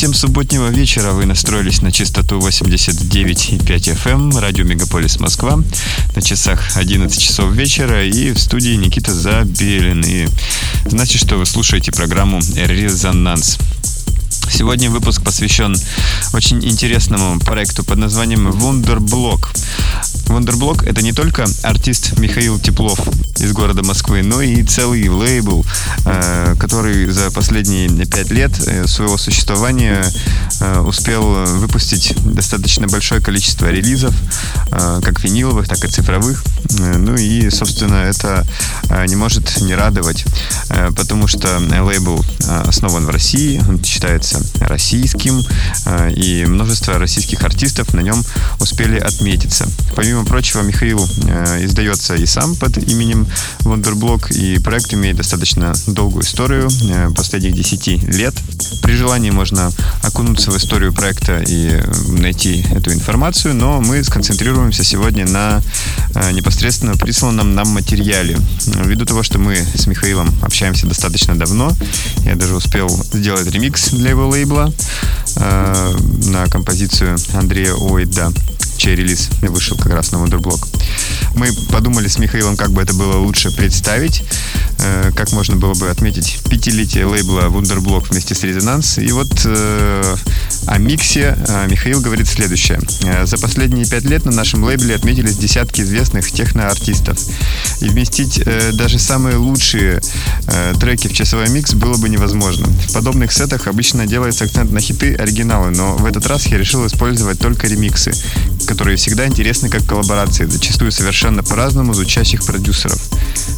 Всем субботнего вечера вы настроились на частоту 89,5 FM, эм, радио Мегаполис Москва. На часах 11 часов вечера и в студии Никита Забелин. И значит, что вы слушаете программу «Резонанс». Сегодня выпуск посвящен очень интересному проекту под названием Wunderblock. Wunderblock — это не только артист Михаил Теплов из города Москвы, но и целый лейбл, э, который за последние пять лет э, своего существования э, успел выпустить достаточно большое количество релизов, как виниловых, так и цифровых. Ну и, собственно, это не может не радовать, потому что лейбл основан в России, он считается российским, и множество российских артистов на нем успели отметиться. Помимо прочего, Михаил издается и сам под именем Wonderblock, и проект имеет достаточно долгую историю, э, последних 10 лет. При желании можно окунуться в историю проекта и найти эту информацию, но мы сконцентрируемся сегодня на э, непосредственно присланном нам материале. Ввиду того, что мы с Михаилом общаемся достаточно давно, я даже успел сделать ремикс для его лейбла э, на композицию Андрея Ойда чей релиз вышел как раз на Wonderblock. Мы подумали с Михаилом, как бы это было лучше представить, э, как можно было бы отметить пятилетие лейбла Wonderblock вместе с Резонанс. И вот э, о миксе э, Михаил говорит следующее. За последние пять лет на нашем лейбле отметились десятки известных техноартистов. И вместить даже самые лучшие треки в часовой микс было бы невозможно. В подобных сетах обычно делается акцент на хиты оригиналы, но в этот раз я решил использовать только ремиксы, которые всегда интересны как коллаборации, зачастую совершенно по-разному звучащих продюсеров.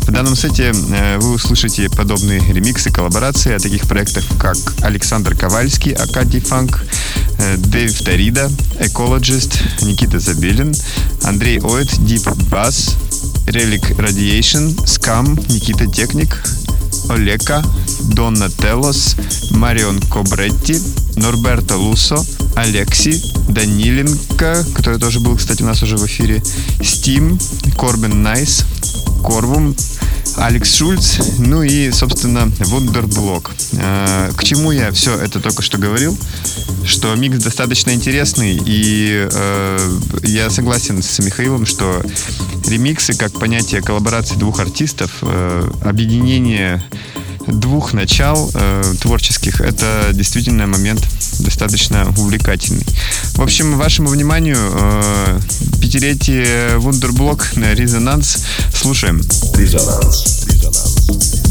В данном сете э, вы услышите подобные ремиксы, коллаборации о таких проектах, как Александр Ковальский, Акади Фанк, э, Дэйв Тарида, Ecologist, Никита Забелин, Андрей Оид, Deep Bass, Relic Radiation, Scam, Никита Техник, Олека, Донна Телос, Марион Кобретти, Норберто Лусо, Алекси, Даниленко, который тоже был, кстати, у нас уже в эфире, Стим, Корбин Найс, Корвум, Алекс Шульц, ну и, собственно, Вундерблок. Э, к чему я все это только что говорил? Что микс достаточно интересный, и э, я согласен с Михаилом, что ремиксы, как понятие коллаборации двух артистов, э, объединение двух начал э, творческих, это действительно момент достаточно увлекательный. В общем, вашему вниманию э, пятилетие Вундерблок на Резонанс. Слушаем. Резонанс. Резонанс.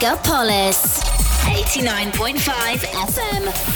Megapolis 89.5 FM.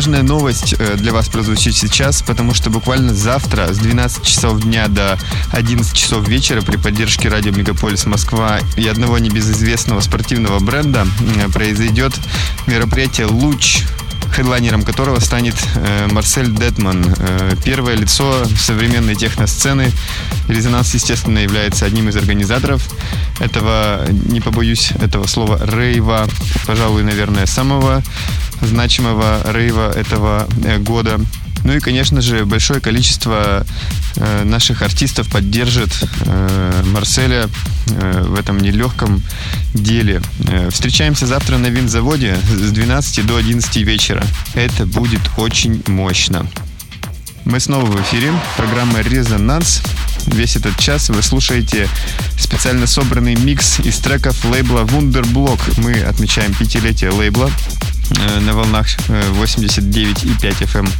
Важная новость э, для вас прозвучит сейчас, потому что буквально завтра с 12 часов дня до 11 часов вечера при поддержке радио Мегаполис Москва и одного небезызвестного спортивного бренда э, произойдет мероприятие «Луч», хедлайнером которого станет э, Марсель Детман, первое лицо современной техносцены. Резонанс, естественно, является одним из организаторов этого, не побоюсь этого слова, рейва, пожалуй, наверное, самого значимого рейва этого э, года. Ну и, конечно же, большое количество э, наших артистов поддержит э, Марселя в этом нелегком деле. Встречаемся завтра на винзаводе с 12 до 11 вечера. Это будет очень мощно. Мы снова в эфире. Программа «Резонанс». Весь этот час вы слушаете специально собранный микс из треков лейбла Wunderblock. Мы отмечаем пятилетие лейбла на волнах 89,5 FM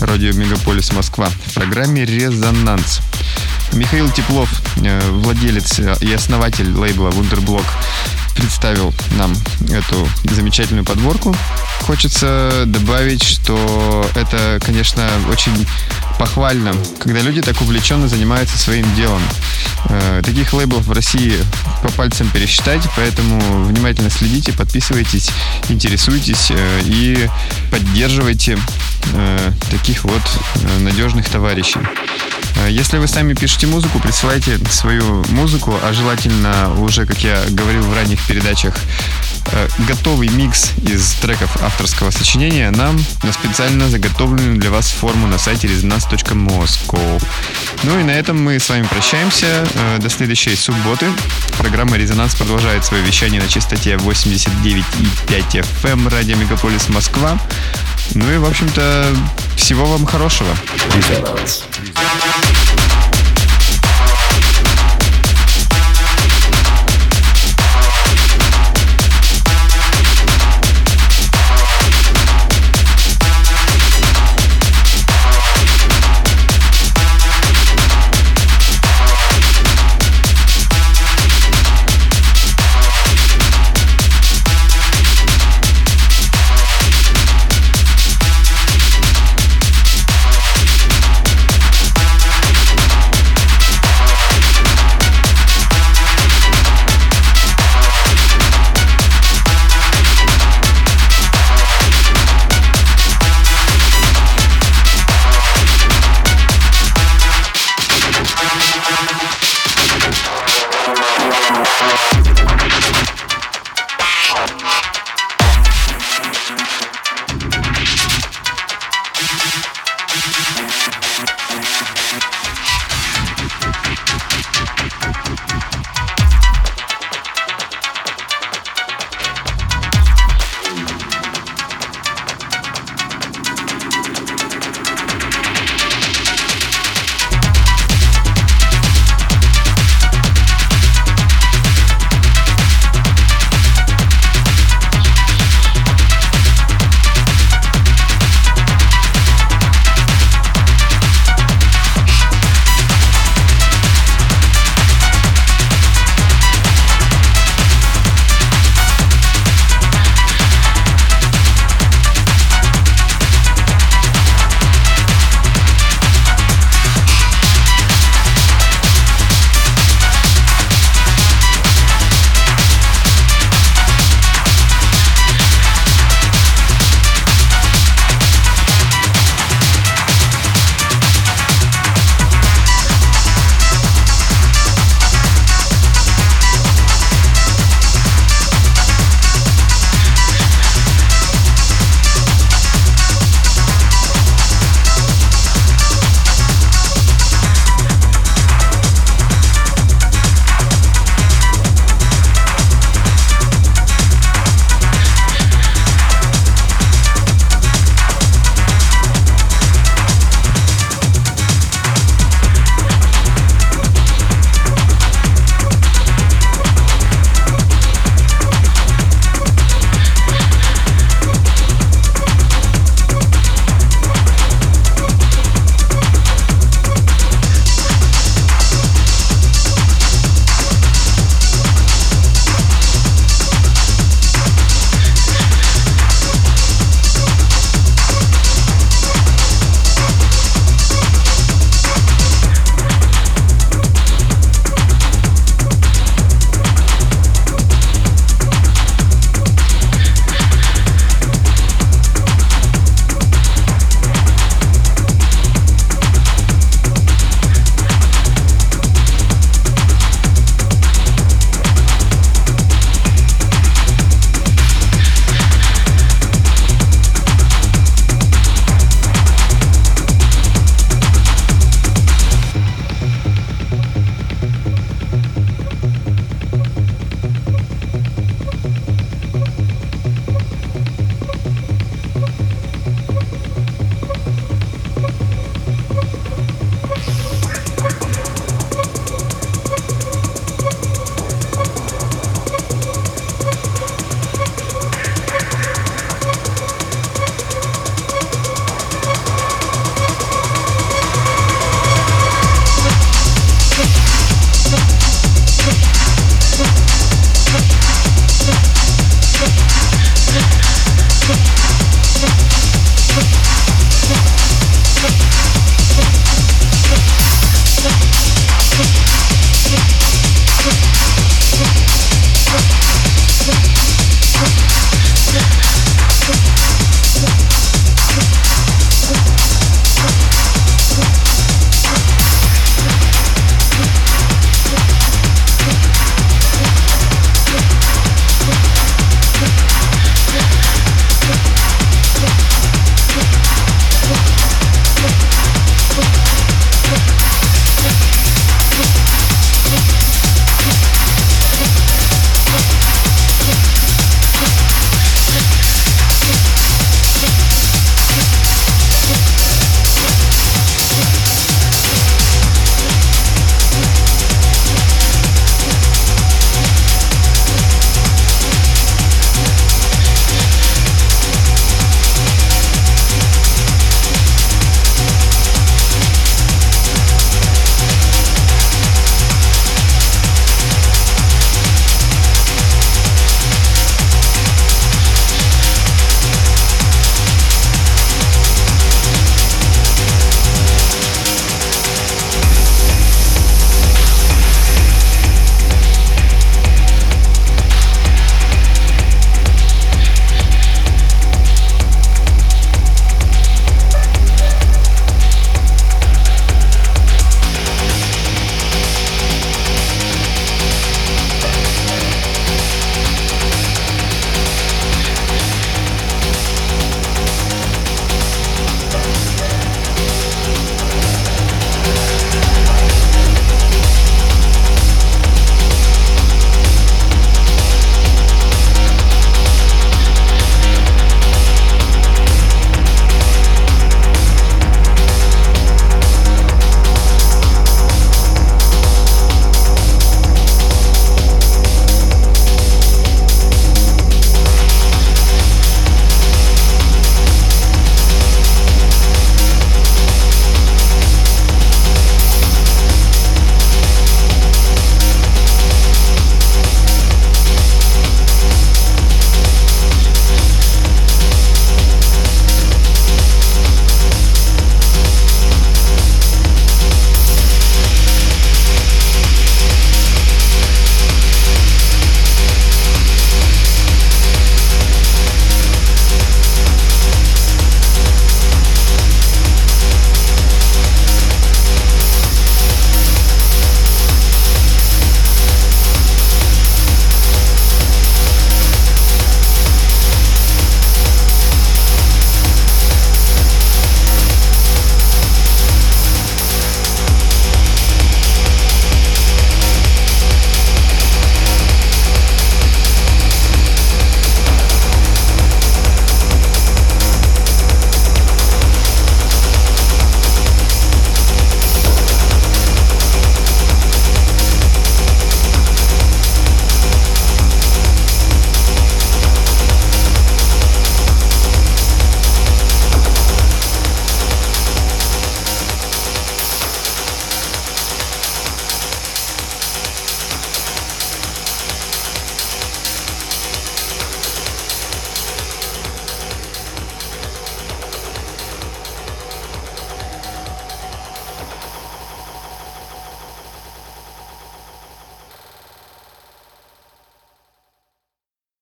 радио Мегаполис Москва в программе «Резонанс». Михаил Теплов, э, владелец и основатель лейбла Wunderblock, представил нам эту замечательную подборку. Хочется добавить, что это, конечно, очень похвально, когда люди так увлеченно занимаются своим делом. Э, таких лейблов в России по пальцам пересчитать, поэтому внимательно следите, подписывайтесь, интересуйтесь э, и поддерживайте э, таких вот надежных товарищей. Если вы сами пишете музыку, присылайте свою музыку, а желательно уже, как я говорил в ранних передачах, готовый микс из треков авторского сочинения нам на специально заготовленную для вас форму на сайте resonance.moscow. Ну и на этом мы с вами прощаемся. До следующей субботы. Программа «Резонанс» продолжает свое вещание на частоте 89,5 FM радио Мегаполис Москва. Ну и, в общем-то, всего вам хорошего. Резонанс.